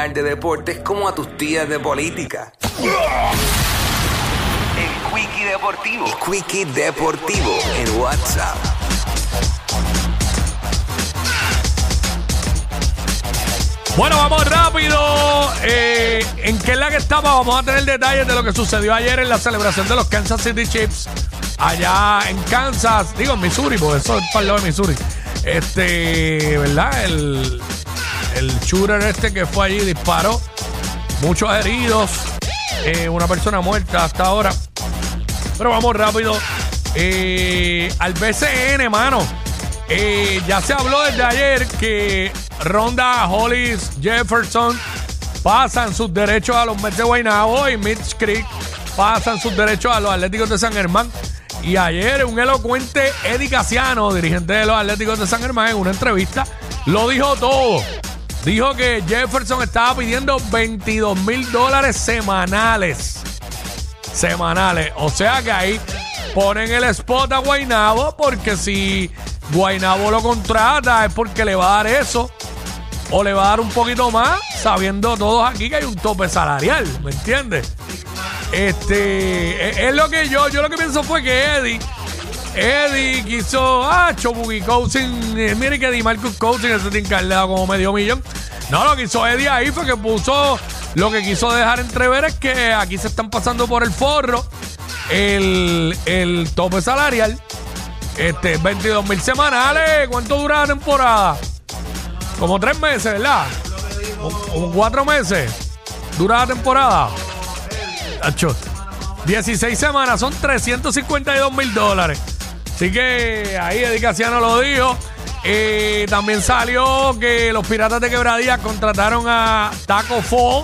hablar de deportes como a tus tías de política. El Quickie Deportivo. El Quickie Deportivo en WhatsApp. Bueno, vamos rápido. Eh, ¿En qué es la que estamos? Vamos a tener detalles de lo que sucedió ayer en la celebración de los Kansas City Chiefs. Allá en Kansas, digo en Missouri, porque eso es para el lado de Missouri. Este, ¿verdad? El, el shooter este que fue allí disparó. Muchos heridos. eh, una persona muerta hasta ahora. Pero vamos rápido. Eh, al BCN, mano. Eh, ya se habló desde ayer que Ronda Hollis Jefferson pasan sus derechos a los Mets de Guaynabo y Mitch Creek pasan sus derechos a los Atléticos de San Germán. Y ayer un elocuente Eddie Casiano, dirigente de los Atléticos de San Germán, en una entrevista, lo dijo todo. Dijo que Jefferson estaba pidiendo 22 mil dólares semanales. Semanales. O sea que ahí ponen el spot a Guaynabo porque si Guaynabo lo contrata es porque le va a dar eso o le va a dar un poquito más, sabiendo todos aquí que hay un tope salarial, ¿me entiendes? Este, es, es lo que yo, yo lo que pienso fue que Eddie, Eddie quiso, ah, Chobugi Coaching, eh, mire que Di Marcus Coaching, ese tiene dado como medio millón. No, lo que hizo Eddie ahí fue que puso, lo que quiso dejar entrever es que aquí se están pasando por el forro el, el tope salarial. Este, 22 mil semanales, ¿cuánto dura la temporada? Como tres meses, ¿verdad? Como- cuatro meses. Dura la temporada. Acho, 16 semanas, son 352 mil dólares. Así que ahí Eddie Casiano lo dijo. Eh, también salió que los Piratas de Quebradía contrataron a Taco Fall,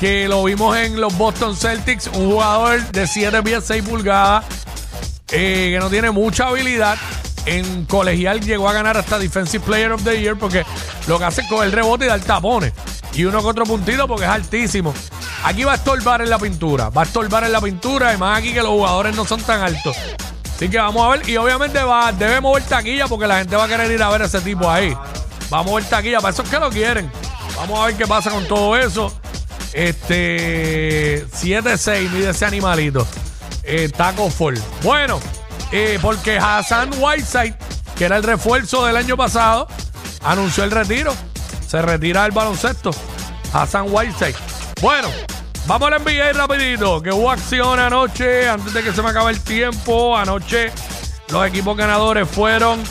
que lo vimos en los Boston Celtics, un jugador de 7 pies 6 pulgadas, eh, que no tiene mucha habilidad. En colegial llegó a ganar hasta Defensive Player of the Year porque lo que hace es coger rebote y dar tapones. Y uno con otro puntito porque es altísimo. Aquí va a estorbar en la pintura. Va a estorbar en la pintura. Además aquí que los jugadores no son tan altos. Así que vamos a ver. Y obviamente va, debe mover taquilla porque la gente va a querer ir a ver a ese tipo ahí. Va a mover taquilla. Para eso es que lo quieren. Vamos a ver qué pasa con todo eso. Este 7-6 mide ese animalito. Eh, Taco Fall. Bueno, eh, porque Hassan Whiteside, que era el refuerzo del año pasado, anunció el retiro. Se retira del baloncesto. Hassan Whiteside. Bueno, vamos a la NBA rapidito, que hubo acción anoche, antes de que se me acabe el tiempo. Anoche los equipos ganadores fueron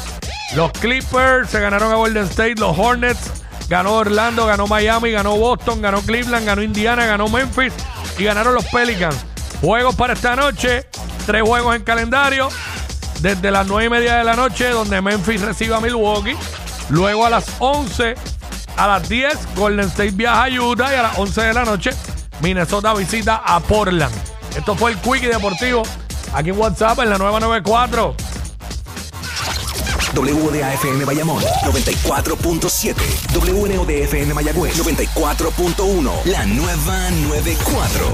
los Clippers, se ganaron a Golden State, los Hornets, ganó Orlando, ganó Miami, ganó Boston, ganó Cleveland, ganó Indiana, ganó Memphis y ganaron los Pelicans. Juegos para esta noche, tres juegos en calendario. Desde las 9 y media de la noche, donde Memphis recibe a Milwaukee. Luego a las 11, a las 10, Golden State viaja a Utah. Y a las 11 de la noche, Minnesota visita a Portland. Esto fue el Quickie Deportivo. Aquí en WhatsApp, en la nueva 94. WDAFM Bayamón 94.7. WNODFM Mayagüez 94.1. La nueva 94.